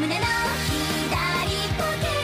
胸の左ポケット